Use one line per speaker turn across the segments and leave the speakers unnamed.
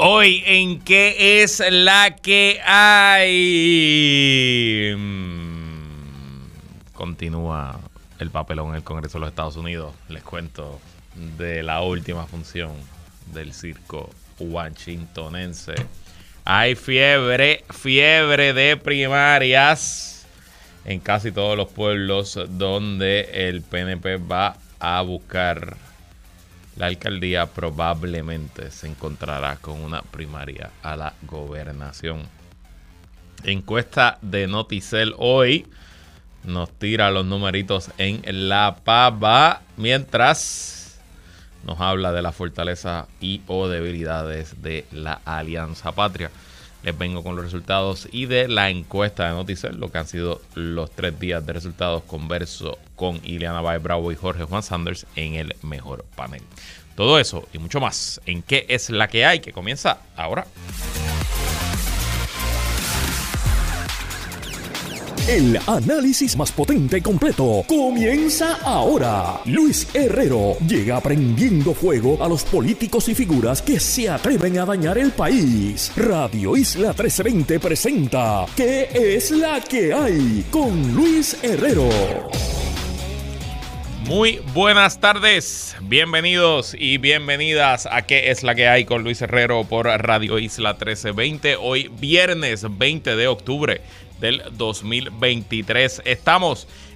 Hoy en qué es la que hay. Continúa el papelón en el Congreso de los Estados Unidos. Les cuento de la última función del circo washingtonense. Hay fiebre, fiebre de primarias en casi todos los pueblos donde el PNP va a buscar la alcaldía probablemente se encontrará con una primaria a la gobernación. Encuesta de Noticel hoy nos tira los numeritos en la pava mientras nos habla de la fortaleza y o debilidades de la Alianza Patria. Les vengo con los resultados y de la encuesta de Noticel, lo que han sido los tres días de resultados. Converso con Ileana Baez Bravo y Jorge Juan Sanders en el mejor panel. Todo eso y mucho más en qué es la que hay que comienza ahora.
El análisis más potente y completo comienza ahora. Luis Herrero llega prendiendo fuego a los políticos y figuras que se atreven a dañar el país. Radio Isla 1320 presenta ¿Qué es la que hay? con Luis Herrero.
Muy buenas tardes, bienvenidos y bienvenidas a ¿Qué es la que hay? con Luis Herrero por Radio Isla 1320. Hoy viernes 20 de octubre del 2023. Estamos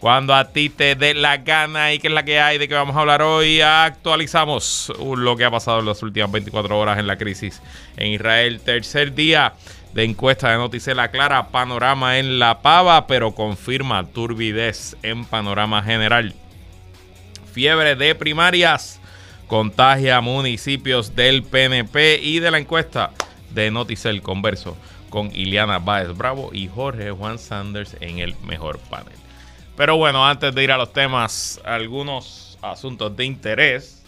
cuando a ti te dé la gana y qué es la que hay de que vamos a hablar hoy. Actualizamos lo que ha pasado en las últimas 24 horas en la crisis en Israel. Tercer día de encuesta de Noticela Clara, panorama en la pava, pero confirma turbidez en panorama general. Fiebre de primarias, contagia municipios del PNP y de la encuesta de Noticel Converso con Ileana Báez Bravo y Jorge Juan Sanders en el mejor panel. Pero bueno, antes de ir a los temas, algunos asuntos de interés.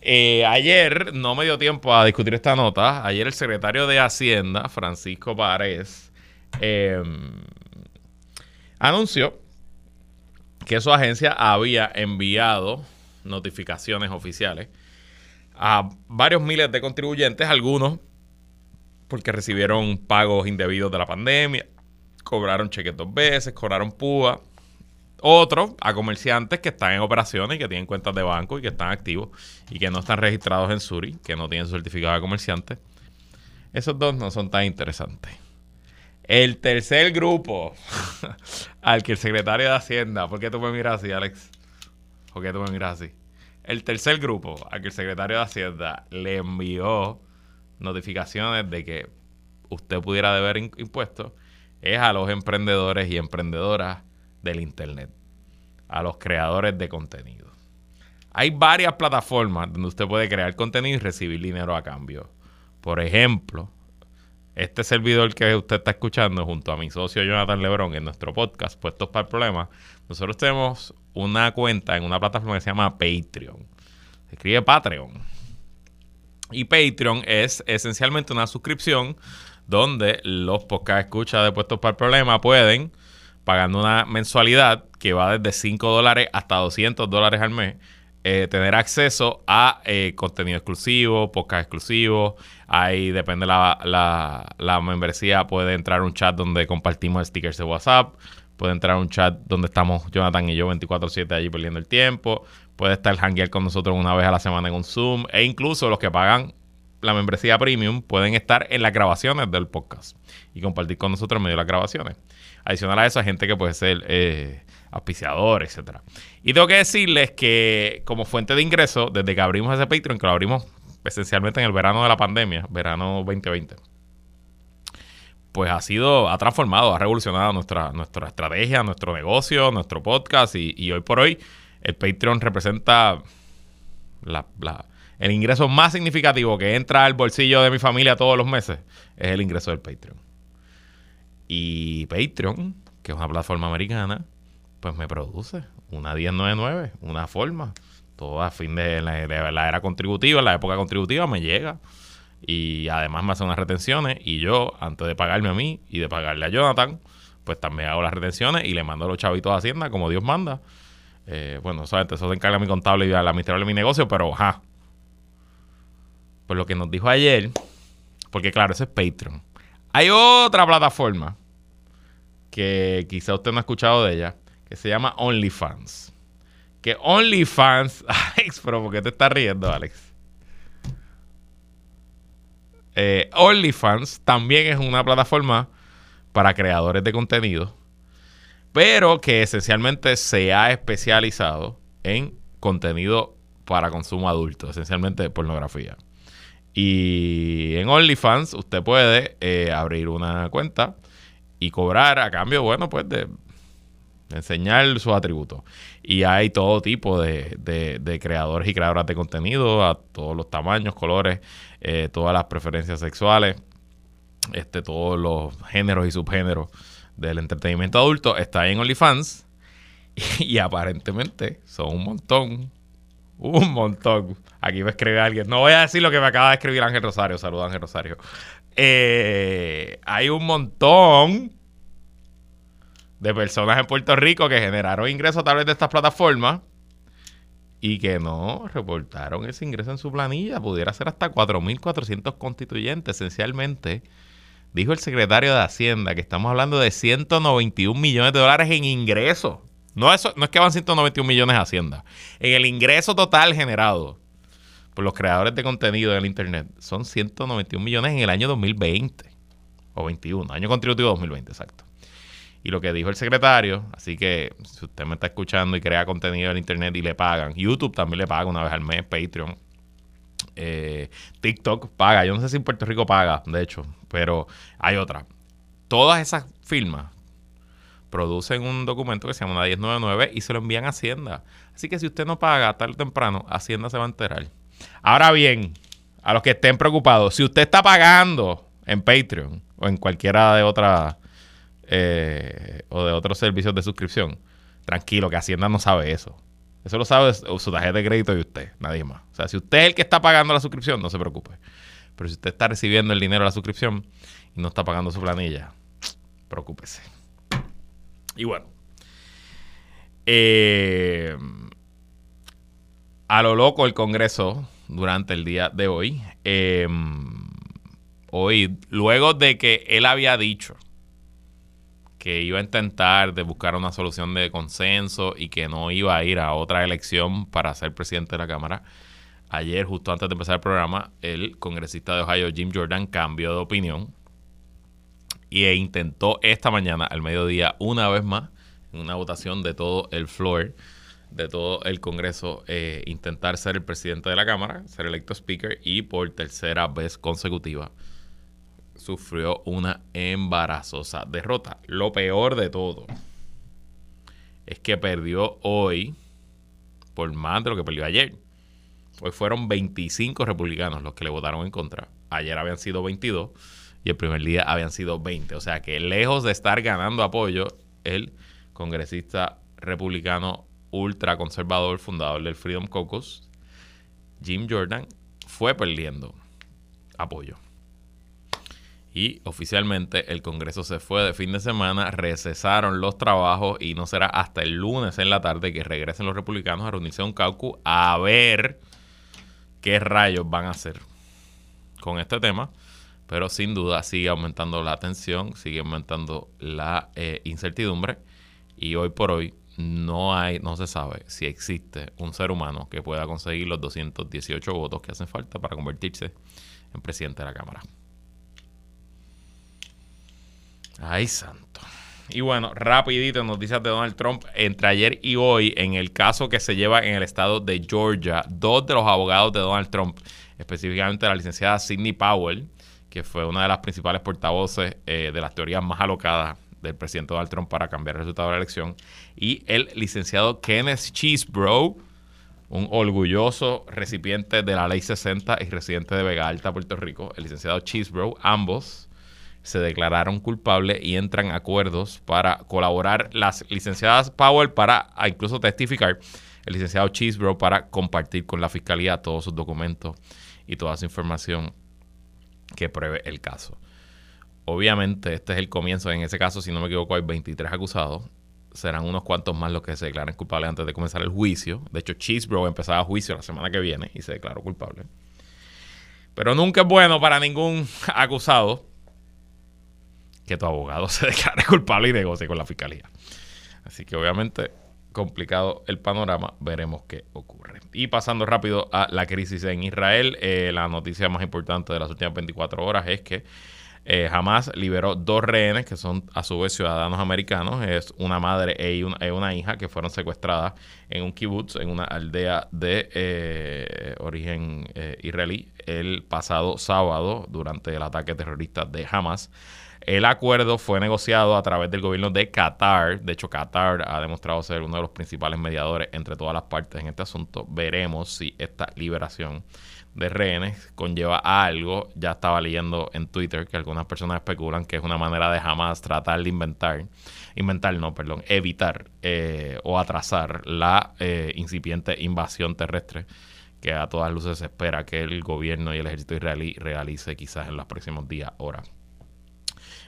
Eh, ayer no me dio tiempo a discutir esta nota. Ayer el secretario de Hacienda, Francisco Párez, eh, anunció que su agencia había enviado notificaciones oficiales a varios miles de contribuyentes, algunos porque recibieron pagos indebidos de la pandemia, cobraron cheques dos veces, cobraron púa. Otros a comerciantes que están en operaciones y que tienen cuentas de banco y que están activos y que no están registrados en Suri, que no tienen certificado de comerciante. Esos dos no son tan interesantes. El tercer grupo al que el secretario de Hacienda, ¿por qué tú me miras así, Alex? ¿Por qué tú me miras así? El tercer grupo al que el secretario de Hacienda le envió notificaciones de que usted pudiera deber impuestos es a los emprendedores y emprendedoras del Internet, a los creadores de contenido. Hay varias plataformas donde usted puede crear contenido y recibir dinero a cambio. Por ejemplo, este servidor que usted está escuchando junto a mi socio Jonathan Lebron en nuestro podcast Puestos para el Problema, nosotros tenemos una cuenta en una plataforma que se llama Patreon. Se escribe Patreon. Y Patreon es esencialmente una suscripción donde los podcast escucha de Puestos para el Problema pueden, pagando una mensualidad que va desde 5 dólares hasta 200 dólares al mes, eh, tener acceso a eh, contenido exclusivo, podcast exclusivo. Ahí depende la, la, la membresía, puede entrar un chat donde compartimos stickers de WhatsApp. Puede entrar un chat donde estamos Jonathan y yo 24-7 allí perdiendo el tiempo. Puede estar hanguear con nosotros una vez a la semana en un Zoom. E incluso los que pagan la membresía premium pueden estar en las grabaciones del podcast y compartir con nosotros en medio de las grabaciones. Adicional a eso, hay gente que puede ser eh, auspiciador, etcétera. Y tengo que decirles que como fuente de ingreso, desde que abrimos ese Patreon, que lo abrimos esencialmente en el verano de la pandemia, verano 2020, pues ha sido, ha transformado, ha revolucionado nuestra, nuestra estrategia, nuestro negocio, nuestro podcast y, hoy por hoy el Patreon representa la el ingreso más significativo que entra al bolsillo de mi familia todos los meses es el ingreso del Patreon. Y Patreon, que es una plataforma americana, pues me produce una 1099, una forma. Todo a fin de la, era contributiva, la época contributiva me llega. Y además me hace unas retenciones. Y yo, antes de pagarme a mí y de pagarle a Jonathan, pues también hago las retenciones y le mando los chavitos a Hacienda como Dios manda. Eh, bueno, solamente eso se encarga mi contable y la administrador de mi negocio, pero ajá. Pues lo que nos dijo ayer, porque claro, eso es Patreon. Hay otra plataforma que quizá usted no ha escuchado de ella, que se llama OnlyFans. Que OnlyFans, Alex, pero ¿por qué te estás riendo, Alex? Eh, OnlyFans también es una plataforma para creadores de contenido, pero que esencialmente se ha especializado en contenido para consumo adulto, esencialmente pornografía. Y en OnlyFans usted puede eh, abrir una cuenta y cobrar a cambio, bueno, pues de, enseñar sus atributos. Y hay todo tipo de, de, creadores y creadoras de contenido, a todos los tamaños, colores, eh, todas las preferencias sexuales este, todos los géneros y subgéneros del entretenimiento adulto está en OnlyFans y, aparentemente son un montón, un montón. Aquí me escribe alguien, no voy a decir lo que me acaba de escribir Ángel Rosario, saluda Ángel Rosario. Eh, hay un montón de personas en Puerto Rico que generaron ingresos a través de estas plataformas y que no reportaron ese ingreso en su planilla. Pudiera ser hasta 4.400 constituyentes, esencialmente dijo el secretario de Hacienda que estamos hablando de 191 millones de dólares en ingresos. No, eso, no es que van 191 millones a Hacienda. En el ingreso total generado por los creadores de contenido en el Internet son 191 millones en el año 2020 o 21, año contributivo 2020, exacto. Y lo que dijo el secretario, así que si usted me está escuchando y crea contenido en Internet y le pagan, YouTube también le paga una vez al mes, Patreon, eh, TikTok paga. Yo no sé si en Puerto Rico paga, de hecho, pero hay otra. Todas esas firmas producen un documento que se llama una 1099 y se lo envían a Hacienda. Así que si usted no paga tarde o temprano, Hacienda se va a enterar. Ahora bien, a los que estén preocupados, si usted está pagando en Patreon o en cualquiera de otras eh, o de otros servicios de suscripción, tranquilo, que Hacienda no sabe eso. Eso lo sabe su tarjeta de crédito y usted, nadie más. O sea, si usted es el que está pagando la suscripción, no se preocupe. Pero si usted está recibiendo el dinero de la suscripción y no está pagando su planilla, preocúpese. Y bueno, eh, a lo loco el Congreso durante el día de hoy. Eh, hoy, luego de que él había dicho que iba a intentar de buscar una solución de consenso y que no iba a ir a otra elección para ser presidente de la Cámara. Ayer, justo antes de empezar el programa, el congresista de Ohio, Jim Jordan, cambió de opinión e intentó esta mañana, al mediodía, una vez más, en una votación de todo el floor, de todo el Congreso, eh, intentar ser el presidente de la Cámara, ser electo speaker y por tercera vez consecutiva sufrió una embarazosa derrota. Lo peor de todo es que perdió hoy por más de lo que perdió ayer. Hoy fueron 25 republicanos los que le votaron en contra. Ayer habían sido 22 y el primer día habían sido 20. O sea que lejos de estar ganando apoyo, el congresista republicano ultraconservador, fundador del Freedom Caucus, Jim Jordan, fue perdiendo apoyo. Y oficialmente el Congreso se fue de fin de semana, recesaron los trabajos y no será hasta el lunes en la tarde que regresen los republicanos a reunirse a un caucus a ver qué rayos van a hacer con este tema. Pero sin duda sigue aumentando la tensión, sigue aumentando la eh, incertidumbre y hoy por hoy no hay, no se sabe si existe un ser humano que pueda conseguir los 218 votos que hacen falta para convertirse en presidente de la Cámara. Ay, santo. Y bueno, rapidito, noticias de Donald Trump. Entre ayer y hoy, en el caso que se lleva en el estado de Georgia, dos de los abogados de Donald Trump, específicamente la licenciada Sidney Powell, que fue una de las principales portavoces eh, de las teorías más alocadas del presidente Donald Trump para cambiar el resultado de la elección, y el licenciado Kenneth Cheesebro, un orgulloso recipiente de la Ley 60 y residente de Vega Alta, Puerto Rico, el licenciado Cheesebro, ambos se declararon culpables y entran acuerdos para colaborar las licenciadas Powell para incluso testificar, el licenciado Cheesebro para compartir con la fiscalía todos sus documentos y toda su información que pruebe el caso. Obviamente, este es el comienzo. En ese caso, si no me equivoco, hay 23 acusados. Serán unos cuantos más los que se declaren culpables antes de comenzar el juicio. De hecho, Cheesebro empezaba juicio la semana que viene y se declaró culpable. Pero nunca es bueno para ningún acusado que tu abogado se declare culpable y negocie con la fiscalía. Así que obviamente complicado el panorama, veremos qué ocurre. Y pasando rápido a la crisis en Israel, eh, la noticia más importante de las últimas 24 horas es que eh, Hamas liberó dos rehenes que son a su vez ciudadanos americanos. Es una madre e una, e hija que fueron secuestradas en un kibbutz, en una aldea de eh, origen israelí, el pasado sábado durante el ataque terrorista de Hamas. El acuerdo fue negociado a través del gobierno de Qatar. De hecho, Qatar ha demostrado ser uno de los principales mediadores entre todas las partes en este asunto. Veremos si esta liberación de rehenes conlleva algo. Ya estaba leyendo en Twitter que algunas personas especulan que es una manera de jamás tratar de inventar, inventar, no, perdón, evitar eh, o atrasar la eh, incipiente invasión terrestre que a todas luces se espera que el gobierno y el ejército israelí realice quizás en los próximos días, horas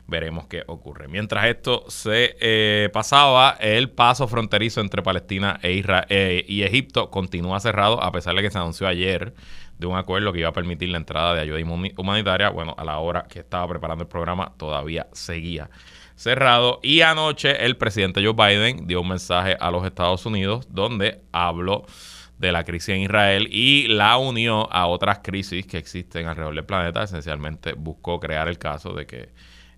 veremos qué ocurre. Mientras esto se eh, pasaba, el paso fronterizo entre Palestina e Israel, y Egipto continúa cerrado a pesar de que se anunció ayer de un acuerdo que iba a permitir la entrada de ayuda humanitaria. Bueno, a la hora que estaba preparando el programa todavía seguía cerrado. Y anoche el presidente Joe Biden dio un mensaje a los Estados Unidos donde habló de la crisis en Israel y la unió a otras crisis que existen alrededor del planeta. Esencialmente buscó crear el caso de que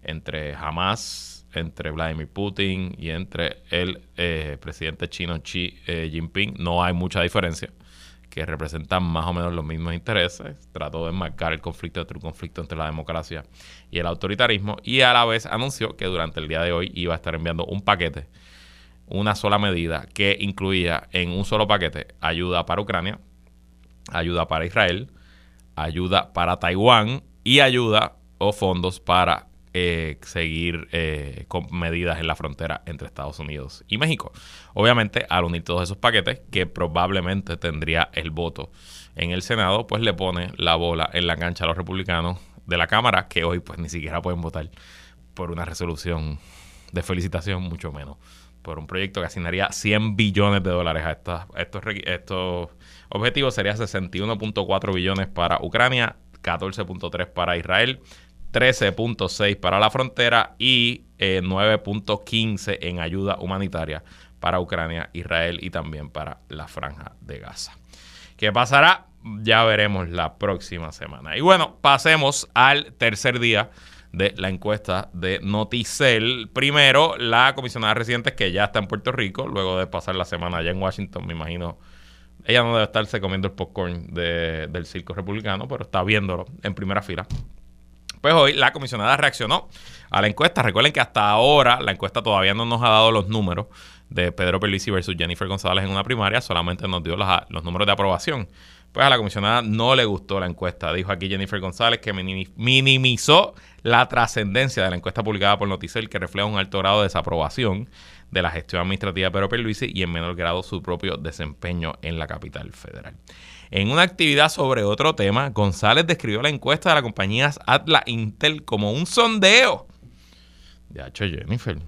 entre Hamas, entre Vladimir Putin y entre el eh, presidente chino Xi eh, Jinping no hay mucha diferencia que representan más o menos los mismos intereses. Trató de enmarcar el conflicto un conflicto entre la democracia y el autoritarismo y a la vez anunció que durante el día de hoy iba a estar enviando un paquete, una sola medida que incluía en un solo paquete ayuda para Ucrania, ayuda para Israel, ayuda para Taiwán y ayuda o fondos para eh, seguir eh, con medidas en la frontera entre Estados Unidos y México. Obviamente, al unir todos esos paquetes, que probablemente tendría el voto en el Senado, pues le pone la bola en la cancha a los republicanos de la Cámara, que hoy pues ni siquiera pueden votar por una resolución de felicitación, mucho menos por un proyecto que asignaría 100 billones de dólares a estos, estos, estos objetivos. Sería 61.4 billones para Ucrania, 14.3 para Israel, 13.6 para la frontera y 9.15 eh, en ayuda humanitaria para Ucrania, Israel y también para la franja de Gaza. ¿Qué pasará? Ya veremos la próxima semana. Y bueno, pasemos al tercer día de la encuesta de Noticel. Primero, la comisionada residente que ya está en Puerto Rico, luego de pasar la semana allá en Washington, me imagino. Ella no debe estarse comiendo el popcorn del circo republicano, pero está viéndolo en primera fila. Pues hoy la comisionada reaccionó a la encuesta. Recuerden que hasta ahora la encuesta todavía no nos ha dado los números de Pedro Pelisi versus Jennifer González en una primaria, solamente nos dio los, números de aprobación. Pues a la comisionada no le gustó la encuesta. Dijo aquí Jennifer González que minimizó la trascendencia de la encuesta publicada por Noticel, que refleja un alto grado de desaprobación de la gestión administrativa de Pedro Pierluisi y en menor grado su propio desempeño en la capital federal. En una actividad sobre otro tema, González describió la encuesta de las compañías Atlas Intel como un sondeo. Ya Jennifer.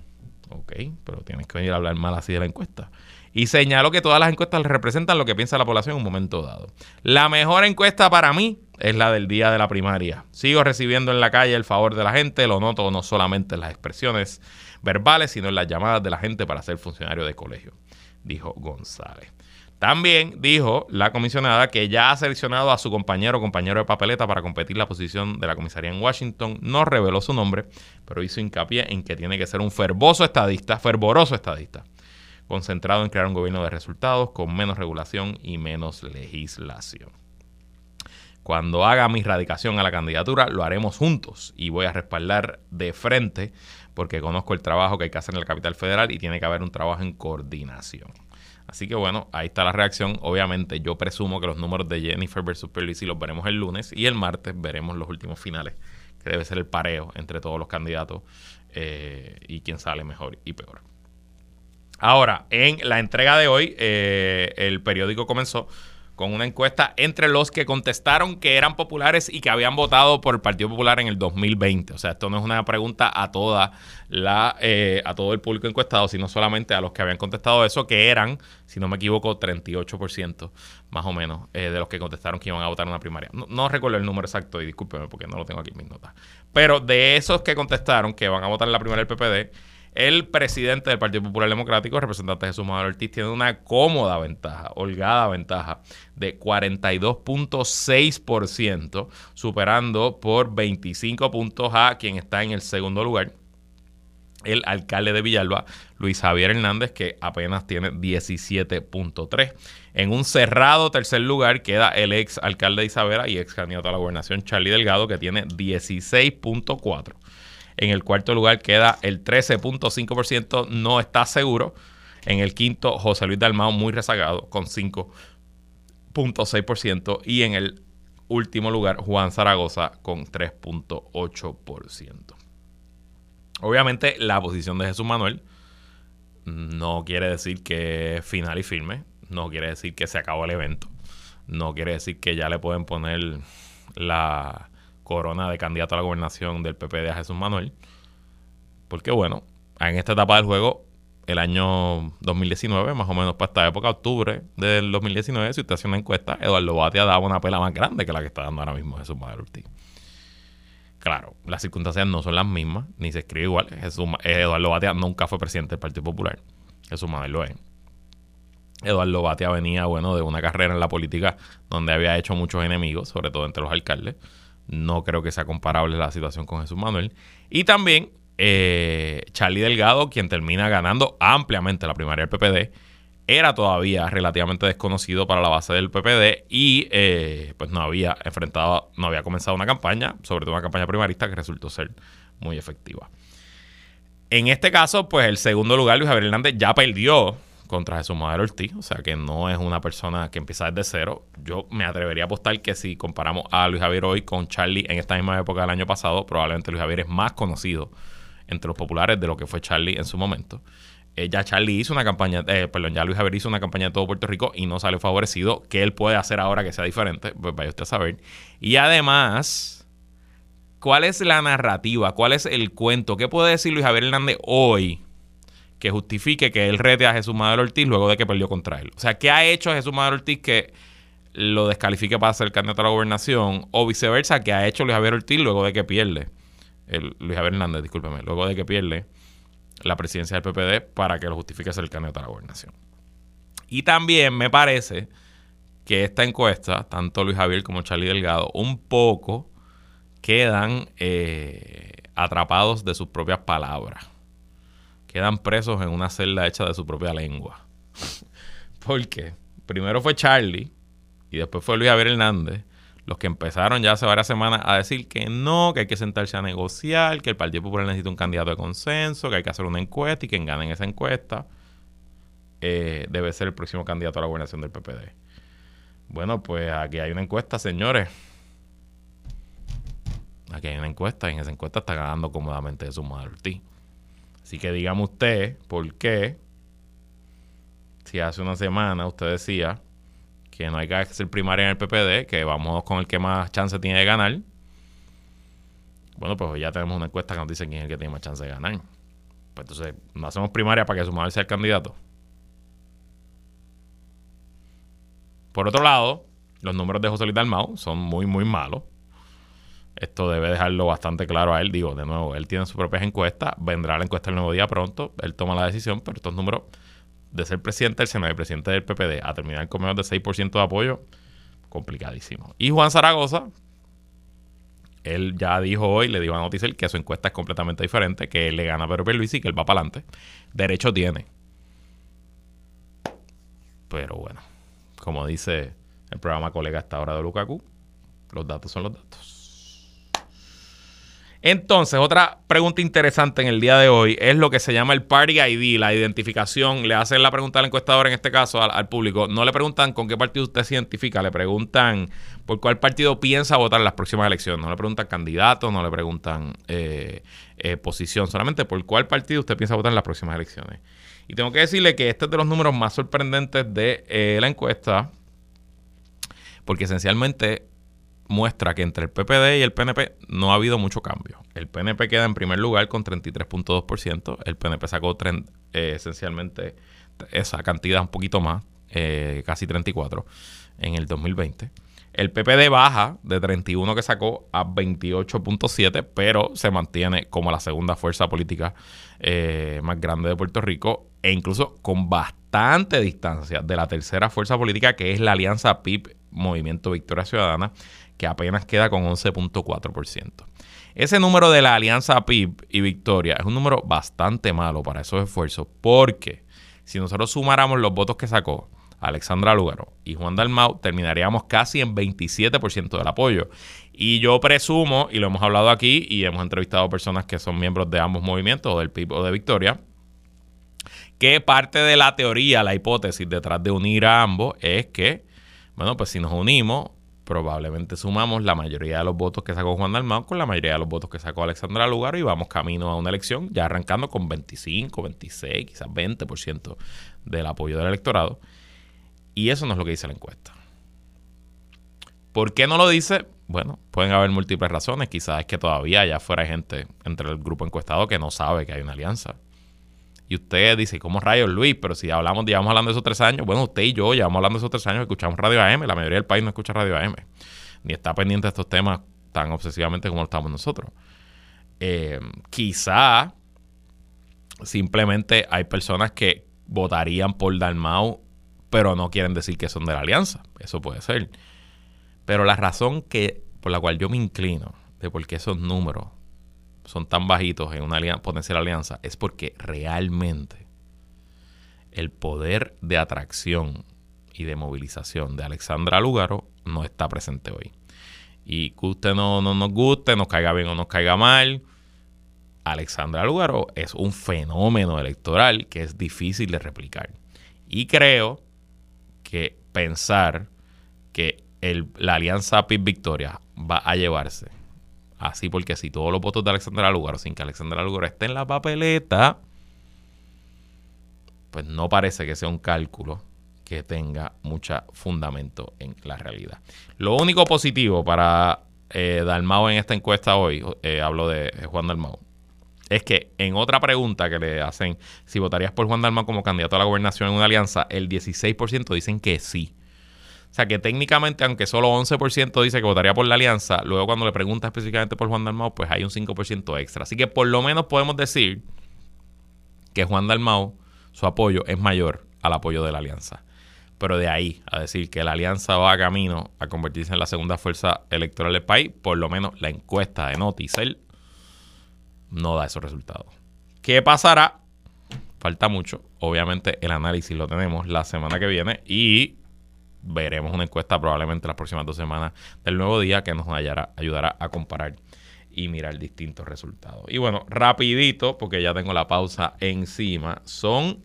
Ok, pero tienes que venir a hablar mal así de la encuesta. Y señaló que todas las encuestas representan lo que piensa la población en un momento dado. La mejor encuesta para mí es la del día de la primaria. Sigo recibiendo en la calle el favor de la gente, lo noto no solamente en las expresiones verbales, sino en las llamadas de la gente para ser funcionario de colegio, dijo González. También dijo la comisionada que ya ha seleccionado a su compañero o compañero de papeleta para competir la posición de la comisaría en Washington. No reveló su nombre, pero hizo hincapié en que tiene que ser un fervoso estadista, fervoroso estadista, concentrado en crear un gobierno de resultados con menos regulación y menos legislación. Cuando haga mi radicación a la candidatura, lo haremos juntos y voy a respaldar de frente porque conozco el trabajo que hay que hacer en la capital federal y tiene que haber un trabajo en coordinación. Así que bueno, ahí está la reacción. Obviamente yo presumo que los números de Jennifer versus Pierluisi los veremos el lunes y el martes veremos los últimos finales, que debe ser el pareo entre todos los candidatos eh, y quién sale mejor y peor. Ahora, en la entrega de hoy, eh, el periódico comenzó con una encuesta entre los que contestaron que eran populares y que habían votado por el Partido Popular en el 2020. O sea, esto no es una pregunta a toda la eh, a todo el público encuestado, sino solamente a los que habían contestado eso, que eran, si no me equivoco, 38% más o menos eh, de los que contestaron que iban a votar en una primaria. No, recuerdo el número exacto y discúlpeme porque no lo tengo aquí en mis notas. Pero de esos que contestaron que van a votar en la primaria del PPD, el presidente del Partido Popular Democrático, el representante Jesús Manuel Ortiz, tiene una cómoda ventaja, holgada ventaja de 42.6%, superando por 25 puntos a quien está en el segundo lugar, el alcalde de Villalba, Luis Javier Hernández, que apenas tiene 17.3. En un cerrado tercer lugar queda el ex alcalde de Isabela y ex candidato a la gobernación, Charlie Delgado, que tiene 16.4. En el cuarto lugar queda el 13.5%, no está seguro. En el quinto, José Luis Dalmao, muy rezagado, con 5.6%. Y en el último lugar, Juan Zaragoza, con 3.8%. Obviamente, la posición de Jesús Manuel no quiere decir que final y firme, no quiere decir que se acabó el evento, no quiere decir que ya le pueden poner la, corona de candidato a la gobernación del PPD a Jesús Manuel. Porque bueno, en esta etapa del juego, el año 2019, más o menos para esta época, octubre del 2019, si usted hace una encuesta, Eduardo Batia daba una pela más grande que la que está dando ahora mismo Jesús Manuel Ortiz. Claro, las circunstancias no son las mismas, ni se escribe igual. Jesús, Eduardo Batia nunca fue presidente del Partido Popular. Jesús Manuel lo es. Eduardo Batia venía, bueno, de una carrera en la política donde había hecho muchos enemigos, sobre todo entre los alcaldes. No creo que sea comparable la situación con Jesús Manuel. Y también eh, Charlie Delgado, quien termina ganando ampliamente la primaria del PPD, era todavía relativamente desconocido para la base del PPD y eh, pues no había enfrentado, no había comenzado una campaña, sobre todo una campaña primarista que resultó ser muy efectiva. En este caso, pues el segundo lugar, Luis Javier Hernández, ya perdió contra Jesús Madero Ortiz, o sea que no es una persona que empieza desde cero. Yo me atrevería a apostar que si comparamos a Luis Javier hoy con Charlie en esta misma época del año pasado, probablemente Luis Javier es más conocido entre los populares de lo que fue Charlie en su momento. Eh, ya Charlie hizo una campaña, eh, perdón, ya Luis Javier hizo una campaña de todo Puerto Rico y no salió favorecido. ¿Qué él puede hacer ahora que sea diferente? Pues vaya usted a saber. Y además, ¿cuál es la narrativa? ¿Cuál es el cuento? ¿Qué puede decir Luis Javier Hernández hoy que justifique que él rete a Jesús Madero Ortiz luego de que perdió contra él. O sea, ¿qué ha hecho Jesús Madero Ortiz que lo descalifique para ser candidato a la gobernación? O viceversa, ¿qué ha hecho Luis Javier Ortiz luego de que pierde? El, Luis Javier Hernández, discúlpeme, luego de que pierde la presidencia del PPD para que lo justifique ser candidato a la gobernación. Y también me parece que esta encuesta, tanto Luis Javier como Charlie Delgado, un poco quedan eh, atrapados de sus propias palabras quedan presos en una celda hecha de su propia lengua. Porque primero fue Charlie y después fue Luis Javier Hernández los que empezaron ya hace varias semanas a decir que no, que hay que sentarse a negociar, que el Partido Popular necesita un candidato de consenso, que hay que hacer una encuesta y quien gane en esa encuesta eh, debe ser el próximo candidato a la gobernación del PPD. Bueno, pues aquí hay una encuesta, señores. Aquí hay una encuesta y en esa encuesta está ganando cómodamente de su madre Ortiz. Así que dígame usted por qué, si hace una semana usted decía que no hay que hacer primaria en el PPD, que vamos con el que más chance tiene de ganar. Bueno, pues ya tenemos una encuesta que nos dice quién es el que tiene más chance de ganar. Pues entonces, no hacemos primaria para que su madre sea el candidato. Por otro lado, los números de José Luis Dalmau son muy, muy malos. Esto debe dejarlo bastante claro a él. Digo, de nuevo, él tiene su propia encuesta, vendrá la encuesta el nuevo día pronto, él toma la decisión, pero estos números de ser presidente del Senado y presidente del PPD a terminar con menos de 6% de apoyo, complicadísimo. Y Juan Zaragoza, él ya dijo hoy, le dijo a Noticiel que su encuesta es completamente diferente, que él le gana a Pedro Pierluisi y que él va para adelante. Derecho tiene. Pero bueno, como dice el programa colega esta hora de Lukaku, los datos son los datos. Entonces, otra pregunta interesante en el día de hoy es lo que se llama el Party ID, la identificación. Le hacen la pregunta al encuestador, en este caso al, público. No le preguntan con qué partido usted se identifica, le preguntan por cuál partido piensa votar en las próximas elecciones. No le preguntan candidato, no le preguntan eh, eh, posición, solamente por cuál partido usted piensa votar en las próximas elecciones. Y tengo que decirle que este es de los números más sorprendentes de eh, la encuesta, porque esencialmente muestra que entre el PPD y el PNP no ha habido mucho cambio. El PNP queda en primer lugar con 33.2%, el PNP sacó eh, esencialmente esa cantidad un poquito más, eh, casi 34 en el 2020. El PPD baja de 31 que sacó a 28.7, pero se mantiene como la segunda fuerza política eh, más grande de Puerto Rico e incluso con bastante distancia de la tercera fuerza política que es la alianza PIB Movimiento Victoria Ciudadana, que apenas queda con 11.4%. Ese número de la alianza PIB y Victoria es un número bastante malo para esos esfuerzos, porque si nosotros sumáramos los votos que sacó Alexandra Lugaro y Juan Dalmau, terminaríamos casi en 27% del apoyo. Y yo presumo, y lo hemos hablado aquí, y hemos entrevistado personas que son miembros de ambos movimientos, o del PIB o de Victoria, que parte de la teoría, la hipótesis detrás de unir a ambos es que, bueno, pues si nos unimos, probablemente sumamos la mayoría de los votos que sacó Juan Dalmau con la mayoría de los votos que sacó Alexandra Lugaro y vamos camino a una elección ya arrancando con 25, 26, quizás 20% del apoyo del electorado. Y eso no es lo que dice la encuesta. ¿Por qué no lo dice? Bueno, pueden haber múltiples razones. Quizás es que todavía allá afuera hay gente entre el grupo encuestado que no sabe que hay una alianza. Y usted dice, ¿cómo rayos Luis? Pero si hablamos, llevamos hablando de esos tres años, bueno, usted y yo llevamos hablando de esos tres años, escuchamos Radio AM, la mayoría del país no escucha Radio AM, ni está pendiente de estos temas tan obsesivamente como lo estamos nosotros. Eh, quizá simplemente hay personas que votarían por Dalmau, pero no quieren decir que son de la alianza. Eso puede ser. Pero la razón que, por la cual yo me inclino de por qué esos números son tan bajitos en una potencial alianza es porque realmente el poder de atracción y de movilización de Alexandra Lugaro no está presente hoy. Y que usted no, no nos guste, nos caiga bien o nos caiga mal, Alexandra Lugaro es un fenómeno electoral que es difícil de replicar. Y creo que pensar que el, la alianza PIB Victoria va a llevarse Así porque si todos los votos de Alexandra Lugaro sin que Alexandra Lugaro esté en la papeleta, pues no parece que sea un cálculo que tenga mucho fundamento en la realidad. Lo único positivo para eh, Dalmau en esta encuesta hoy, eh, hablo de Juan Dalmau, es que en otra pregunta que le hacen, si votarías por Juan Dalmau como candidato a la gobernación en una alianza, el 16% dicen que sí. Sea que técnicamente, aunque solo 11% dice que votaría por la alianza, luego cuando le pregunta específicamente por Juan Dalmau, pues hay un 5% extra. Así que por lo menos podemos decir que Juan Dalmau, su apoyo es mayor al apoyo de la alianza. Pero de ahí a decir que la alianza va a camino a convertirse en la segunda fuerza electoral del país, por lo menos la encuesta de Noticel no da esos resultados. ¿Qué pasará? Falta mucho. Obviamente el análisis lo tenemos la semana que viene y veremos una encuesta probablemente las próximas dos semanas del nuevo día que nos ayudará, a comparar y mirar distintos resultados. Y bueno, rapidito, porque ya tengo la pausa encima, son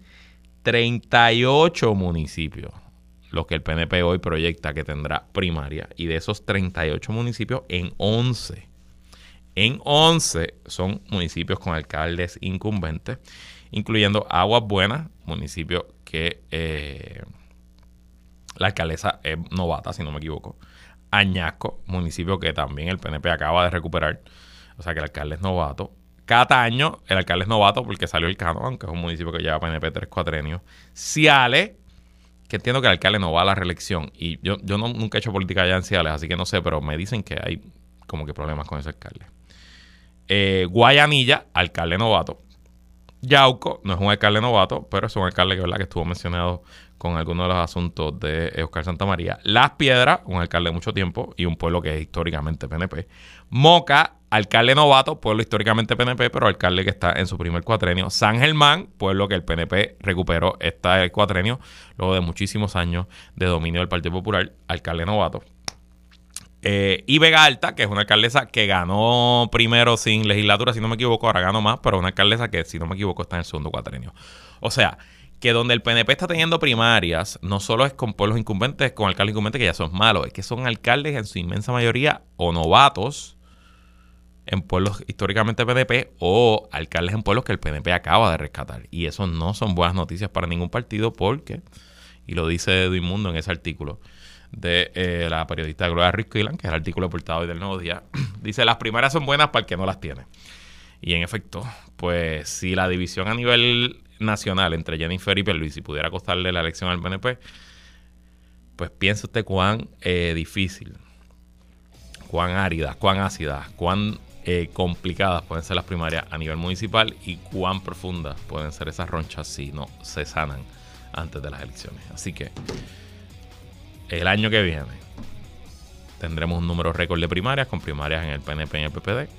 38 municipios los que el PNP hoy proyecta que tendrá primaria. Y de esos 38 municipios, en 11, en 11 son municipios con alcaldes incumbentes, incluyendo Aguas Buenas, municipio que... Eh, la alcaldesa es novata, si no me equivoco. Añasco, municipio que también el PNP acaba de recuperar. O sea que el alcalde es novato. Cataño, el alcalde es novato porque salió el Cano, aunque es un municipio que lleva PNP tres cuatrenios. Ciales, que entiendo que el alcalde no va a la reelección. Y yo, yo nunca he hecho política allá en Ciales, así que no sé, pero me dicen que hay como que problemas con ese alcalde. Eh, Guayanilla, alcalde novato. Yauco no es un alcalde novato, pero es un alcalde que, ¿verdad? que estuvo mencionado con algunos de los asuntos de Oscar Santamaría. Las Piedras, un alcalde de mucho tiempo y un pueblo que es históricamente PNP. Moca, alcalde novato, pueblo históricamente PNP, pero alcalde que está en su primer cuatrenio. San Germán, pueblo que el PNP recuperó este cuatrenio luego de muchísimos años de dominio del Partido Popular, alcalde novato. Eh, y Vega Alta, que es una alcaldesa que ganó primero sin legislatura, si no me equivoco, ahora ganó más, pero una alcaldesa que, si no me equivoco, está en el segundo cuatrenio. O sea, que donde el PNP está teniendo primarias, no solo es con pueblos incumbentes, con alcaldes incumbentes que ya son malos, es que son alcaldes en su inmensa mayoría o novatos en pueblos históricamente PNP o alcaldes en pueblos que el PNP acaba de rescatar. Y eso no son buenas noticias para ningún partido porque, y lo dice Edwin Mundo en ese artículo de eh, la periodista Gloria Ruiz que es el artículo aportado hoy del Nuevo Día, dice las primarias son buenas para el que no las tiene. Y en efecto, pues si la división a nivel nacional entre Jennifer y Luis si pudiera costarle la elección al PNP, pues piense usted cuán eh, difícil, cuán árida, cuán ácida, cuán eh, complicadas pueden ser las primarias a nivel municipal y cuán profundas pueden ser esas ronchas si no se sanan antes de las elecciones. Así que el año que viene tendremos un número récord de primarias, con primarias en el PNP y en el PPD,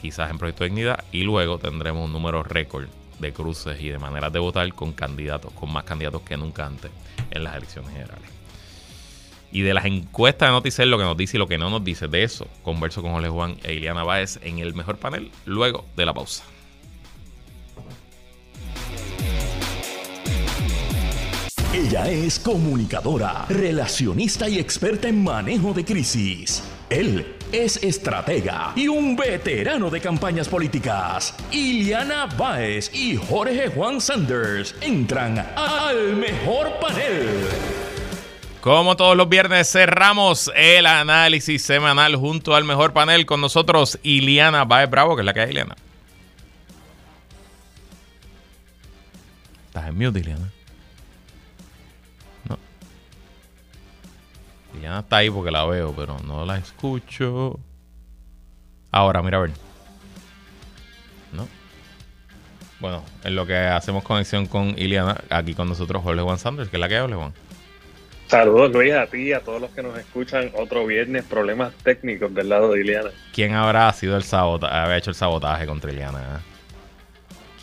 quizás en Proyecto de Dignidad, y luego tendremos un número récord de cruces y de maneras de votar con candidatos, con más candidatos que nunca antes en las elecciones generales. Y de las encuestas de Noticel, lo que nos dice y lo que no nos dice, de eso converso con Jorge Juan e Iliana Báez en el mejor panel luego de la pausa.
Ella es comunicadora, relacionista y experta en manejo de crisis. Él es estratega y un veterano de campañas políticas. Iliana Baez y Jorge Juan Sanders entran al mejor panel.
Como todos los viernes cerramos el análisis semanal junto al mejor panel con nosotros Iliana Baez Bravo, que es la que hay, Iliana. Estás en mute, Iliana. Ya está ahí porque la veo, pero no la escucho. Ahora, mira a ver. ¿No? Bueno, en lo que hacemos conexión con Iliana, aquí con nosotros Jorge Juan Sanders, que es la que habla, Juan.
Saludos Luis a ti y a todos los que nos escuchan otro viernes, problemas técnicos del lado de Iliana.
¿Quién habrá sido el sabotaje, había hecho el sabotaje contra Iliana?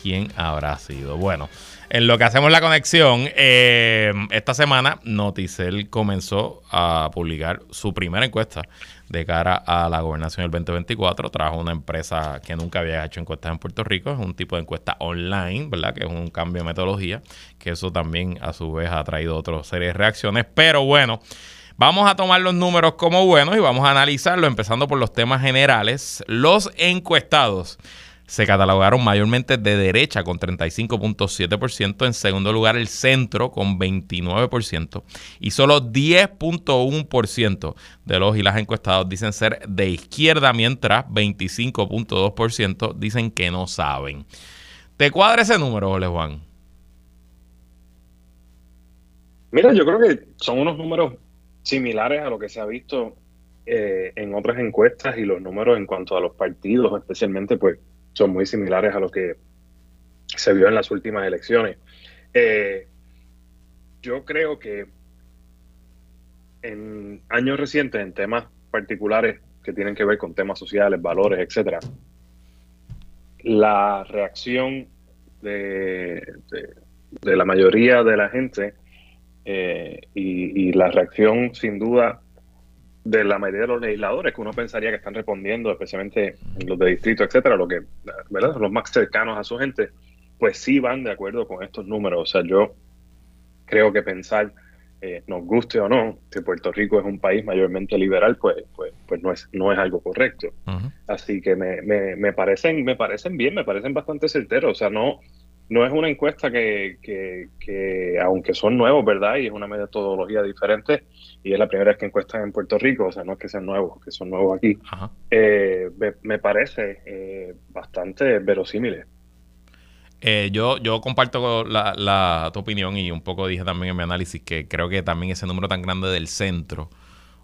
¿Quién habrá sido? Bueno, en lo que hacemos la conexión, eh, esta semana Noticel comenzó a publicar su primera encuesta de cara a la gobernación del 2024. Trajo una empresa que nunca había hecho encuestas en Puerto Rico. Es un tipo de encuesta online, ¿verdad? Que es un cambio de metodología, que eso también a su vez ha traído otra serie de reacciones. Pero bueno. Vamos a tomar los números como buenos y vamos a analizarlo, empezando por los temas generales. Los encuestados se catalogaron mayormente de derecha con 35.7%, en segundo lugar el centro con 29% y solo 10.1% de los y las encuestados dicen ser de izquierda, mientras 25.2% dicen que no saben. ¿Te cuadra ese número, Ole Juan?
Mira, yo creo que son unos números similares a lo que se ha visto eh, en otras encuestas y los números en cuanto a los partidos, especialmente pues son muy similares a lo que se vio en las últimas elecciones. Eh, yo creo que en años recientes, en temas particulares que tienen que ver con temas sociales, valores, etcétera, la reacción de, la mayoría de la gente eh, y, la reacción sin duda de la mayoría de los legisladores que uno pensaría que están respondiendo, especialmente los de distrito, etcétera, lo que, ¿verdad? Los más cercanos a su gente, pues sí van de acuerdo con estos números. O sea, yo creo que pensar, eh, nos guste o no, que Puerto Rico es un país mayormente liberal, pues, pues, pues no es, no es algo correcto. Así que me, me, me parecen, me parecen bien, me parecen bastante certeros. O sea, no, no es una encuesta que, que, aunque son nuevos, ¿verdad? Y es una metodología diferente, y es la primera vez que encuestan en Puerto Rico, o sea, no es que sean nuevos, que son nuevos aquí, eh, me, parece eh, bastante verosímil.
Eh, yo, yo comparto la, la, tu opinión y un poco dije también en mi análisis que creo que también ese número tan grande del centro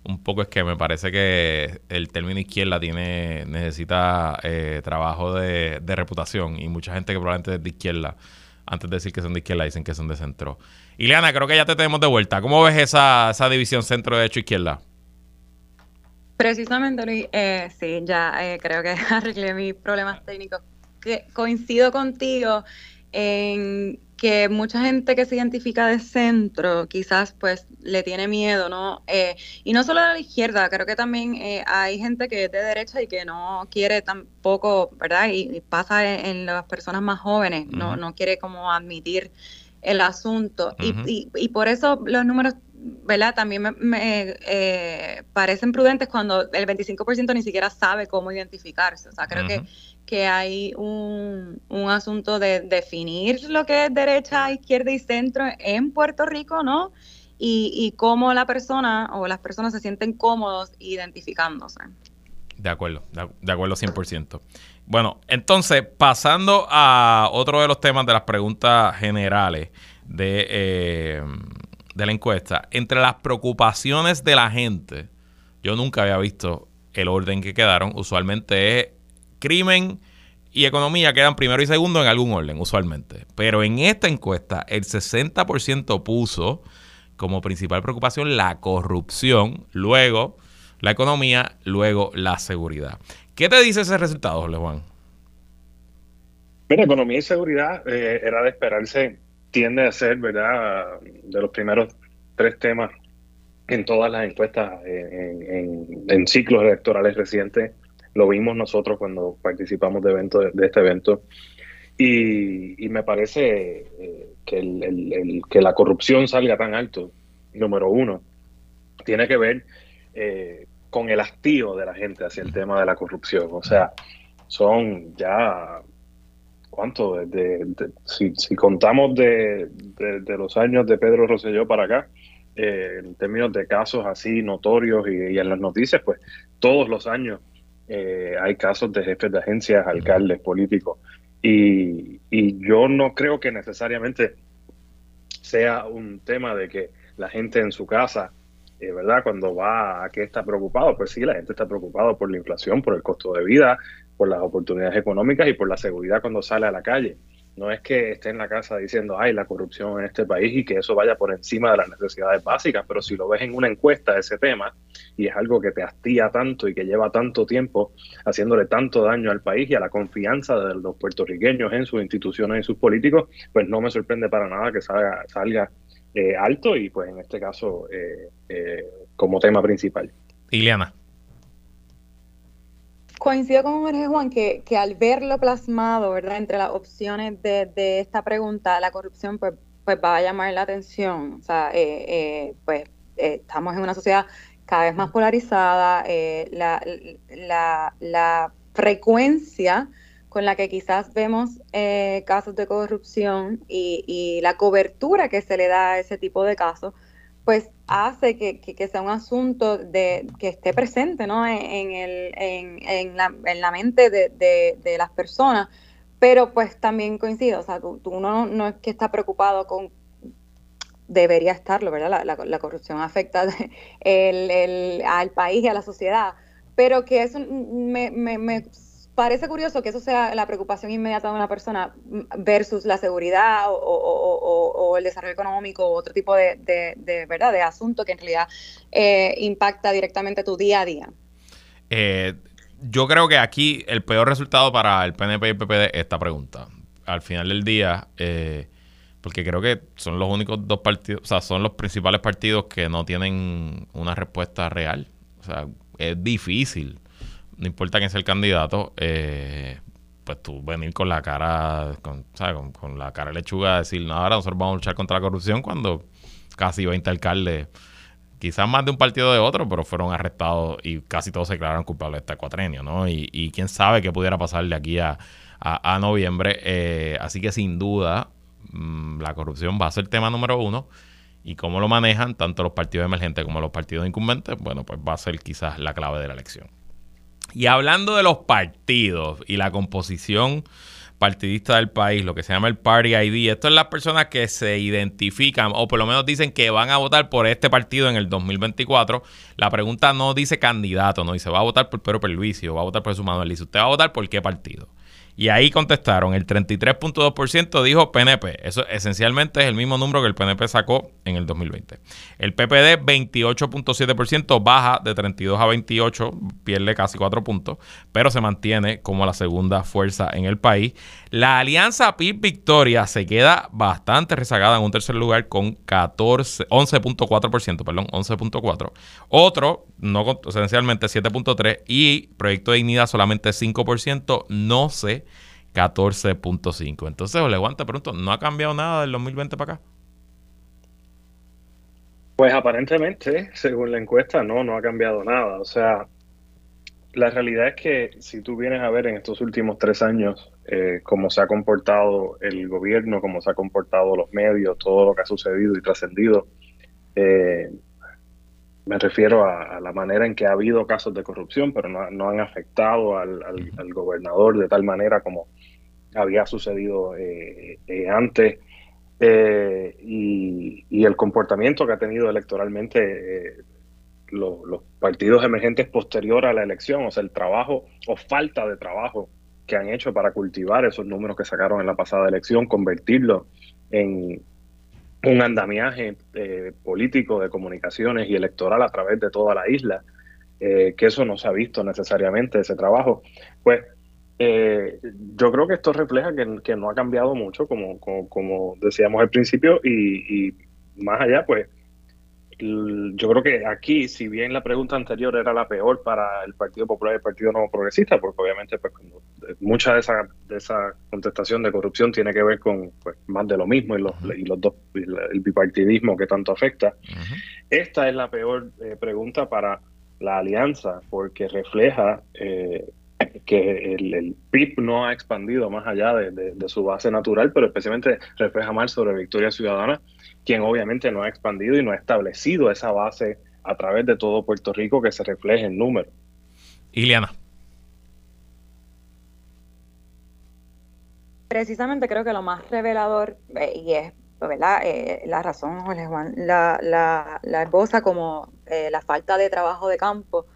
un poco es que me parece que el término izquierda tiene necesita eh, trabajo de, reputación y mucha gente que probablemente es de izquierda, antes de decir que son de izquierda, dicen que son de centro. Ileana, creo que ya te tenemos de vuelta. ¿Cómo ves esa, esa división centro-derecho-izquierda?
Precisamente, Luis, eh, sí, ya eh, creo que arreglé mis problemas técnicos. Que coincido contigo en que mucha gente que se identifica de centro quizás pues le tiene miedo, ¿no? Eh, y no solo de la izquierda, creo que también eh, hay gente que es de derecha y que no quiere tampoco, ¿verdad? Y, pasa en, las personas más jóvenes, no, no quiere como admitir el asunto. y, y, por eso los números ¿verdad? También me, eh, parecen prudentes cuando el 25% ni siquiera sabe cómo identificarse. O sea, creo que, que hay un, asunto de definir lo que es derecha, izquierda y centro en Puerto Rico, ¿no? Y, y cómo la persona o las personas se sienten cómodos identificándose.
De acuerdo, de, acuerdo 100%. Bueno, entonces, pasando a otro de los temas de las preguntas generales de... Eh, de la encuesta, entre las preocupaciones de la gente, yo nunca había visto el orden que quedaron. Usualmente es crimen y economía quedan primero y segundo en algún orden, usualmente. Pero en esta encuesta, el 60% puso como principal preocupación la corrupción, luego la economía, luego la seguridad. ¿Qué te dice ese resultado, Juan?
Mira, economía y seguridad eh, era de esperarse tiende a ser, ¿verdad?, de los primeros tres temas en todas las encuestas en, ciclos electorales recientes. Lo vimos nosotros cuando participamos de, este evento. Y, me parece eh, que, el, que la corrupción salga tan alto, número uno, tiene que ver eh, con el hastío de la gente hacia el tema de la corrupción. O sea, son ya ¿cuánto? si, contamos de, los años de Pedro Rosselló para acá, eh, en términos de casos así notorios y, en las noticias, pues todos los años eh, hay casos de jefes de agencias, alcaldes, políticos. Y, yo no creo que necesariamente sea un tema de que la gente en su casa, eh, ¿verdad? Cuando va a que está preocupado, pues sí, la gente está preocupada por la inflación, por el costo de vida, por las oportunidades económicas y por la seguridad cuando sale a la calle. No es que esté en la casa diciendo, ay, la corrupción en este país y que eso vaya por encima de las necesidades básicas, pero si lo ves en una encuesta de ese tema y es algo que te hastía tanto y que lleva tanto tiempo haciéndole tanto daño al país y a la confianza de los puertorriqueños en sus instituciones y sus políticos, pues no me sorprende para nada que salga, salga eh, alto y pues en este caso eh, eh, como tema principal.
Iliana
coincido con Jorge Juan que, que, al verlo plasmado, ¿verdad? Entre las opciones de, de esta pregunta, la corrupción pues, pues va a llamar la atención. O sea, eh, eh, pues eh, estamos en una sociedad cada vez más polarizada, la, la, la, frecuencia con la que quizás vemos casos de corrupción y, y la cobertura que se le da a ese tipo de casos, pues hace que, que, sea un asunto de que esté presente ¿no? en, el, en, en, la, en la mente de, de, las personas, pero pues también coincido, o sea, tú, uno no, es que está preocupado con, debería estarlo, ¿verdad? La, la, corrupción afecta el, el, al país y a la sociedad, pero que eso me, me, me parece curioso que eso sea la preocupación inmediata de una persona versus la seguridad o, el desarrollo económico o otro tipo de, verdad de asunto que en realidad eh, impacta directamente tu día a día.
Eh, yo creo que aquí el peor resultado para el PNP y el PPD es esta pregunta. Al final del día, eh, porque creo que son los únicos dos partidos, o sea, son los principales partidos que no tienen una respuesta real. O sea, es difícil no importa quién sea el candidato, eh, pues tú venir con la cara, con, ¿sabes? La cara lechuga, decir, no, ahora nosotros vamos a luchar contra la corrupción cuando casi 20 alcaldes, quizás más de un partido de otro, pero fueron arrestados y casi todos se declararon culpables de este cuatrenio, ¿no? Y, quién sabe qué pudiera pasar de aquí a, a, noviembre. Eh, así que sin duda, mm, la corrupción va a ser tema número uno. Y cómo lo manejan tanto los partidos emergentes como los partidos incumbentes, bueno, pues va a ser quizás la clave de la elección. Y hablando de los partidos y la composición partidista del país, lo que se llama el Party ID, esto es las personas que se identifican o por lo menos dicen que van a votar por este partido en el 2024. La pregunta no dice candidato, no dice va a votar por Pedro Perluisi o va a votar por su Manuel. Dice usted va a votar por qué partido. Y ahí contestaron, el 33.2% dijo PNP. Eso esencialmente es el mismo número que el PNP sacó en el 2020. El PPD 28.7% baja de 32 a 28, pierde casi 4 puntos, pero se mantiene como la segunda fuerza en el país. La alianza PIB Victoria se queda bastante rezagada en un tercer lugar con 14 11.4%, perdón, 11.4. Otro no esencialmente 7.3 y Proyecto de Dignidad solamente 5%, no sé 14.5. Entonces, le te pregunto, ¿no ha cambiado nada del 2020 para acá?
Pues aparentemente, según la encuesta, no, no ha cambiado nada. O sea, la realidad es que si tú vienes a ver en estos últimos tres años eh, cómo se ha comportado el gobierno, cómo se ha comportado los medios, todo lo que ha sucedido y trascendido, eh, me refiero a, la manera en que ha habido casos de corrupción, pero no, han afectado al, gobernador de tal manera como había sucedido eh, eh, antes. Eh, y, el comportamiento que ha tenido electoralmente los partidos emergentes posterior a la elección, o sea, el trabajo o falta de trabajo que han hecho para cultivar esos números que sacaron en la pasada elección, convertirlos en, un andamiaje eh, político de comunicaciones y electoral a través de toda la isla, eh, que eso no se ha visto necesariamente, ese trabajo, pues eh, yo creo que esto refleja que, no ha cambiado mucho, como, como, decíamos al principio, y más allá, pues yo creo que aquí, si bien la pregunta anterior era la peor para el Partido Popular y el Partido Nuevo Progresista, porque obviamente pues, mucha de esa, de esa contestación de corrupción tiene que ver con pues, más de lo mismo y los, y los dos, el bipartidismo que tanto afecta. Esta es la peor eh, pregunta para la alianza, porque refleja eh, que el, PIB no ha expandido más allá de, de, su base natural, pero especialmente refleja más sobre Victoria Ciudadana quien obviamente no ha expandido y no ha establecido esa base a través de todo Puerto Rico que se refleje en número.
Iliana.
Precisamente creo que lo más revelador, eh, y es ¿verdad? Eh, la razón, Jorge Juan, la, la, la esboza como eh, la falta de trabajo de campo,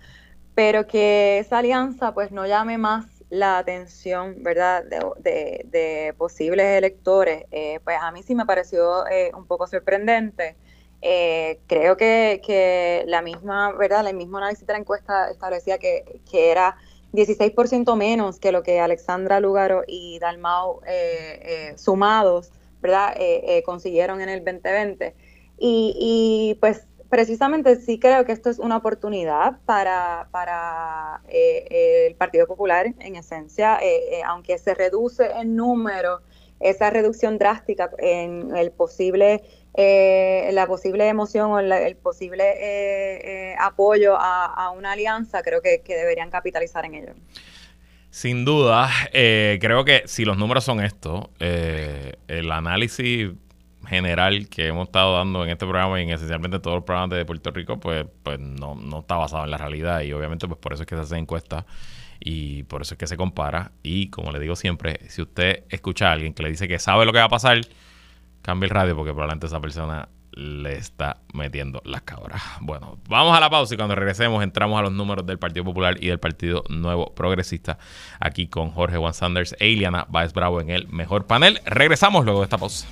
pero que esa alianza pues no llame más la atención, ¿verdad?, de, posibles electores, eh, pues a mí sí me pareció eh, un poco sorprendente. Eh, creo que, la misma, ¿verdad?, el mismo análisis de la encuesta establecía que, que era 16% menos que lo que Alexandra Lugaro y Dalmau sumados, ¿verdad?, consiguieron en el 2020. Y, y pues precisamente sí creo que esto es una oportunidad para, para eh, el Partido Popular, en esencia, eh, eh, aunque se reduce en número, esa reducción drástica en el posible, la posible emoción o el posible apoyo a, una alianza, creo que, que, deberían capitalizar en ello.
Sin duda, creo que si los números son estos, el análisis general que hemos estado dando en este programa y en esencialmente todos los programas de Puerto Rico, pues, pues no, no está basado en la realidad y obviamente pues por eso es que se hace encuesta y por eso es que se compara y como le digo siempre, si usted escucha a alguien que le dice que sabe lo que va a pasar, cambie el radio porque probablemente esa persona le está metiendo las cabras. Bueno, vamos a la pausa y cuando regresemos entramos a los números del Partido Popular y del Partido Nuevo Progresista aquí con Jorge Juan Sanders e Iliana Baez Bravo en el mejor panel. Regresamos luego de esta pausa.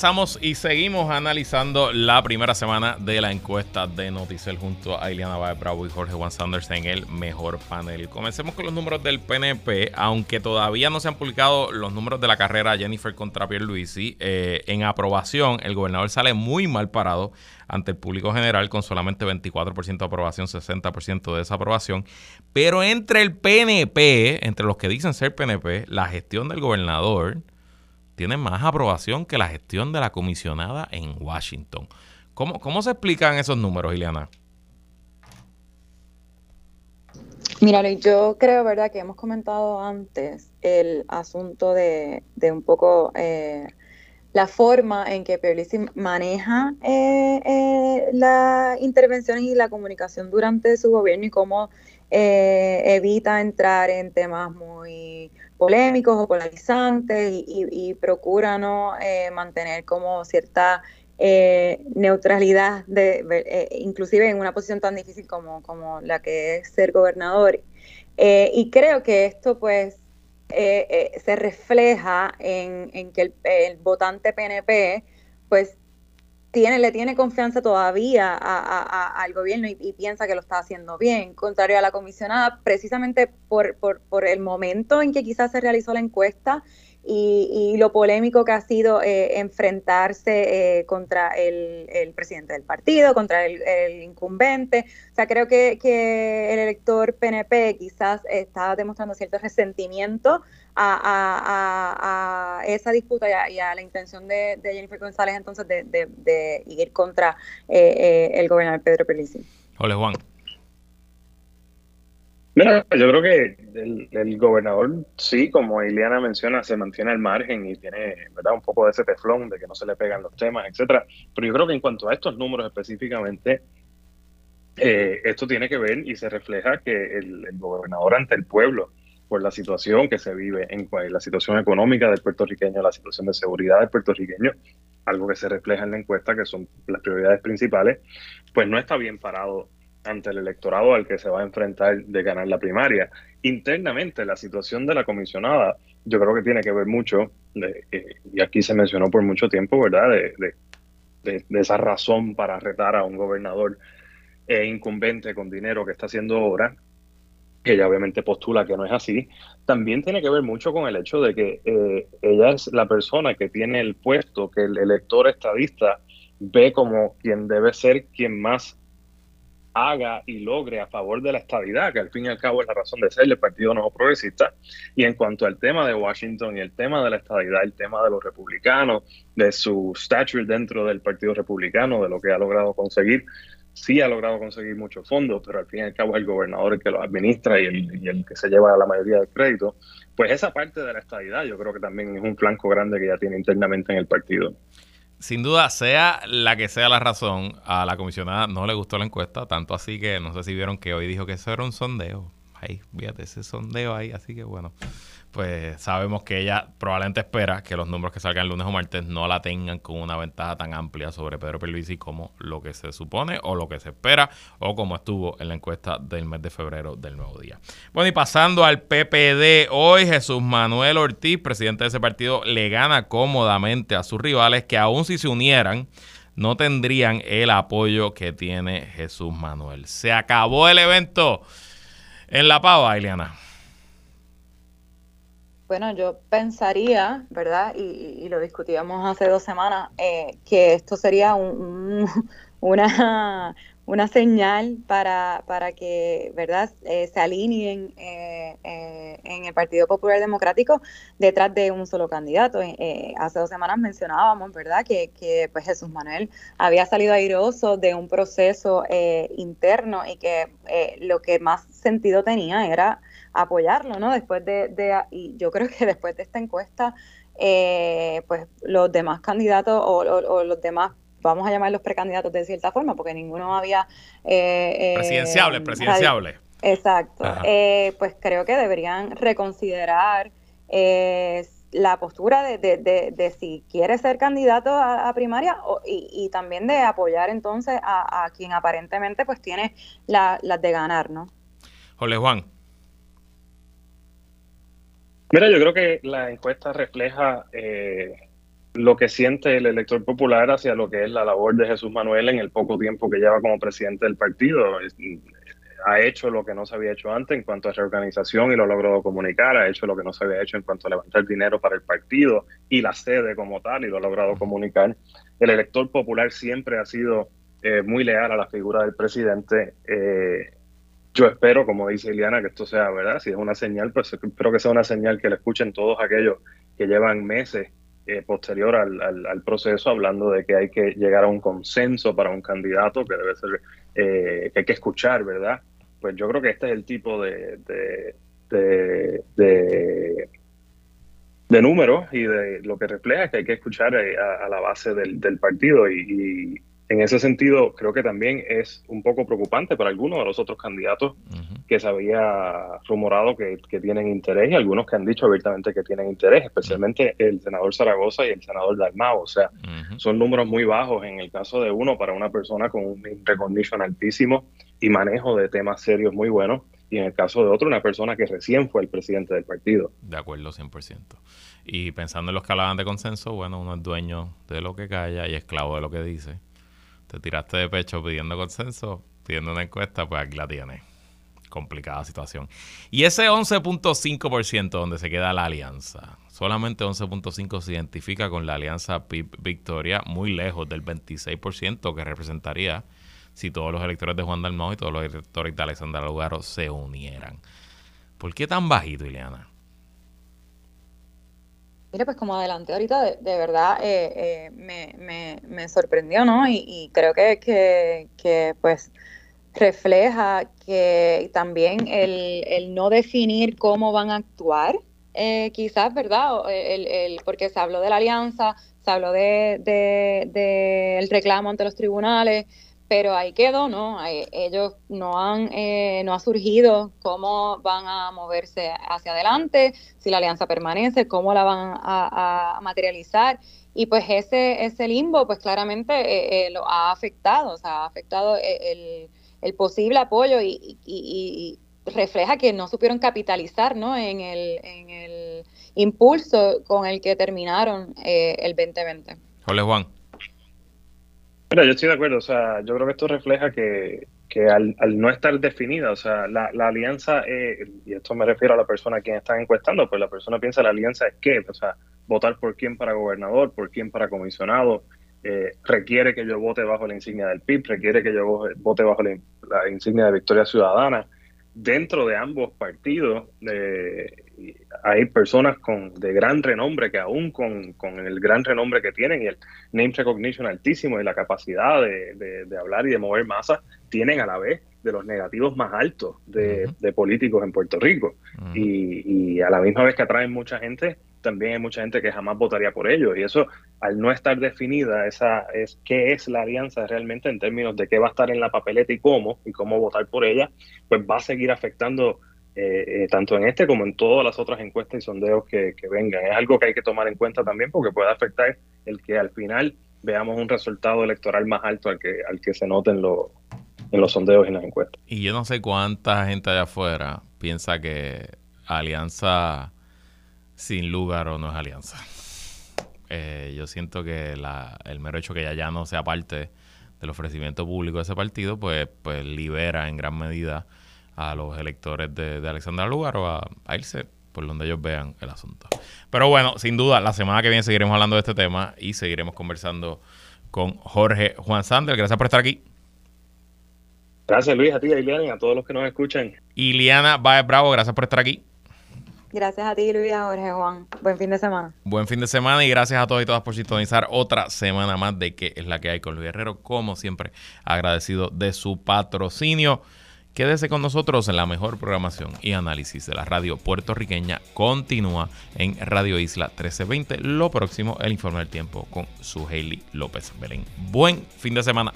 Regresamos y seguimos analizando la primera semana de la encuesta de Noticel junto a Ileana Baez Bravo y Jorge Juan Sanders en el mejor panel. Comencemos con los números del PNP, aunque todavía no se han publicado los números de la carrera Jennifer contra Pierluisi. Eh, en aprobación, el gobernador sale muy mal parado ante el público general con solamente 24% de aprobación, 60% de desaprobación. Pero entre el PNP, entre los que dicen ser PNP, la gestión del gobernador tiene más aprobación que la gestión de la comisionada en Washington. ¿Cómo, cómo se explican esos números, Ileana?
Mira, yo creo, ¿verdad?, que hemos comentado antes el asunto de, un poco eh, la forma en que Pierluisi maneja eh, eh, la intervención y la comunicación durante su gobierno y cómo evita entrar en temas muy polémicos o polarizantes y, procura no eh, mantener como cierta eh, neutralidad, de, eh, inclusive en una posición tan difícil como, como la que es ser gobernador. y creo que esto pues se refleja en, que el, el, votante PNP pues tiene, le tiene confianza todavía al gobierno y, piensa que lo está haciendo bien, contrario a la comisionada, precisamente por, por, por el momento en que quizás se realizó la encuesta y, lo polémico que ha sido eh, enfrentarse eh, contra el, presidente del partido, contra el, incumbente. O sea, creo que, el elector PNP quizás está demostrando cierto resentimiento a, esa disputa y a, la intención de, Jennifer González entonces de, ir contra eh, el gobernador Pedro Pelici.
Hola, Juan
yo creo que el, gobernador, sí, como Ileana menciona, se mantiene al margen y tiene ¿verdad? un poco de ese teflón de que no se le pegan los temas, etcétera. Pero yo creo que en cuanto a estos números específicamente, eh, esto tiene que ver y se refleja que el, gobernador ante el pueblo, por la situación que se vive, en la situación económica del puertorriqueño, la situación de seguridad del puertorriqueño, algo que se refleja en la encuesta, que son las prioridades principales, pues no está bien parado ante el electorado al que se va a enfrentar de ganar la primaria. Internamente, la situación de la comisionada, yo creo que tiene que ver mucho, eh, y aquí se mencionó por mucho tiempo, ¿verdad?, de, esa razón para retar a un gobernador eh, incumbente con dinero que está haciendo ahora, que ella obviamente postula que no es así, también tiene que ver mucho con el hecho de que eh, ella es la persona que tiene el puesto que el elector estadista ve como quien debe ser quien más haga y logre a favor de la estabilidad, que al fin y al cabo es la razón de ser del Partido Nuevo Progresista. Y en cuanto al tema de Washington y el tema de la estabilidad, el tema de los republicanos, de su stature dentro del Partido Republicano, de lo que ha logrado conseguir, sí ha logrado conseguir muchos fondos, pero al fin y al cabo es el gobernador el que los administra y el, y el que se lleva la mayoría del crédito. Pues esa parte de la estabilidad yo creo que también es un flanco grande que ya tiene internamente en el partido
sin duda, sea la que sea la razón, a la comisionada no le gustó la encuesta, tanto así que no sé si vieron que hoy dijo que eso era un sondeo. Ahí, fíjate ese sondeo ahí, así que bueno pues sabemos que ella probablemente espera que los números que salgan lunes o martes no la tengan con una ventaja tan amplia sobre Pedro Pierluisi como lo que se supone o lo que se espera o como estuvo en la encuesta del mes de febrero del nuevo día. Bueno, y pasando al PPD, hoy Jesús Manuel Ortiz, presidente de ese partido, le gana cómodamente a sus rivales que aún si se unieran no tendrían el apoyo que tiene Jesús Manuel. Se acabó el evento en La Pava, Ileana.
Bueno, yo pensaría, ¿verdad? Y, lo discutíamos hace dos semanas, eh, que esto sería una, una señal para, para que, ¿verdad?, eh, se alineen eh, en el Partido Popular Democrático detrás de un solo candidato. hace dos semanas mencionábamos, ¿verdad?, que, que pues Jesús Manuel había salido airoso de un proceso interno y que lo que más sentido tenía era apoyarlo, ¿no? Después de, y yo creo que después de esta encuesta, eh, pues los demás candidatos o, los demás, vamos a llamarlos precandidatos de cierta forma, porque ninguno había...
Eh, eh, presidenciable.
Exacto. Eh, pues creo que deberían reconsiderar la postura de, de, si quiere ser candidato a, primaria y, también de apoyar entonces a, quien aparentemente pues tiene las de ganar, ¿no?
Jole Juan.
Mira, yo creo que la encuesta refleja eh, lo que siente el elector popular hacia lo que es la labor de Jesús Manuel en el poco tiempo que lleva como presidente del partido. Ha hecho lo que no se había hecho antes en cuanto a reorganización y lo ha logrado comunicar, ha hecho lo que no se había hecho en cuanto a levantar dinero para el partido y la sede como tal y lo ha logrado comunicar. El elector popular siempre ha sido eh, muy leal a la figura del presidente. Eh, yo espero, como dice Iliana, que esto sea verdad. Si es una señal, pues espero que sea una señal que le escuchen todos aquellos que llevan meses eh, posterior al, proceso, hablando de que hay que llegar a un consenso para un candidato que debe ser, que hay que escuchar, ¿verdad? Pues yo creo que este es el tipo de, de, de, números y de lo que refleja que hay que escuchar a, la base del, partido y en ese sentido, creo que también es un poco preocupante para algunos de los otros candidatos que se había rumorado que, tienen interés y algunos que han dicho abiertamente que tienen interés, especialmente el senador Zaragoza y el senador Dalmao. O sea, son números muy bajos en el caso de uno para una persona con un recognition altísimo y manejo de temas serios muy buenos. Y en el caso de otro, una persona que recién fue el presidente del partido.
De acuerdo, 100%. Y pensando en los que hablaban de consenso, bueno, uno es dueño de lo que calla y esclavo de lo que dice te tiraste de pecho pidiendo consenso, pidiendo una encuesta, pues aquí la tienes. Complicada situación. Y ese 11.5% donde se queda la alianza, solamente 11.5% se identifica con la alianza PIB Victoria, muy lejos del 26% que representaría si todos los electores de Juan Dalmau y todos los electores de Alexandra Lugaro se unieran. ¿Por qué tan bajito, Ileana?
Mira, pues como adelante ahorita, de, verdad eh, eh, me, me, sorprendió, ¿no? Y, creo que, que, pues refleja que también el, el, no definir cómo van a actuar, eh, quizás, ¿verdad? El, el, porque se habló de la alianza, se habló de, de, de reclamo ante los tribunales, pero ahí quedó, ¿no? ellos no han, eh, no ha surgido cómo van a moverse hacia adelante, si la alianza permanece, cómo la van a, materializar. Y pues ese, ese limbo, pues claramente eh, eh, lo ha afectado, o sea, ha afectado el, posible apoyo y, refleja que no supieron capitalizar, ¿no? En el, en el impulso con el que terminaron el 2020.
Hola, Juan.
Mira, yo estoy de acuerdo, o sea, yo creo que esto refleja que, que al, no estar definida, o sea, la, alianza, y esto me refiero a la persona a quien están encuestando, pues la persona piensa la alianza es qué, o sea, votar por quién para gobernador, por quién para comisionado, eh, requiere que yo vote bajo la insignia del PIB, requiere que yo vote bajo la, la insignia de Victoria Ciudadana. Dentro de ambos partidos, eh, hay personas con, de gran renombre que aún con, el gran renombre que tienen y el name recognition altísimo y la capacidad de, hablar y de mover masas, tienen a la vez de los negativos más altos de, políticos en Puerto Rico. y, y, a la misma vez que atraen mucha gente, también hay mucha gente que jamás votaría por ellos. Y eso, al no estar definida, esa es qué es la alianza realmente en términos de qué va a estar en la papeleta y cómo, y cómo votar por ella, pues va a seguir afectando eh, eh, tanto en este como en todas las otras encuestas y sondeos que, vengan. Es algo que hay que tomar en cuenta también porque puede afectar el que al final veamos un resultado electoral más alto al que, al que se note en, en los sondeos y en las encuestas.
Y yo no sé cuánta gente allá afuera piensa que alianza sin lugar o no es alianza. Eh, yo siento que el mero hecho que ella ya no sea parte del ofrecimiento público de ese partido, pues, pues libera en gran medida a los electores de, de Alexandra Lugar o a, irse por donde ellos vean el asunto. Pero bueno, sin duda, la semana que viene seguiremos hablando de este tema y seguiremos conversando con Jorge Juan Sander. Gracias por estar aquí.
Gracias Luis, a ti, a Iliana y a todos los que nos escuchan.
Iliana Baez Bravo, gracias por estar aquí.
Gracias a ti, Luis, a Jorge Juan. Buen fin de semana.
Buen fin de semana y gracias a todos y todas por sintonizar otra semana más de que es la que hay con Luis Herrero. Como siempre, agradecido de su patrocinio. Quédese con nosotros en la mejor programación y análisis de la radio puertorriqueña. Continúa en Radio Isla 1320. Lo próximo, el informe del tiempo con su Hailey López Belén. Buen fin de semana.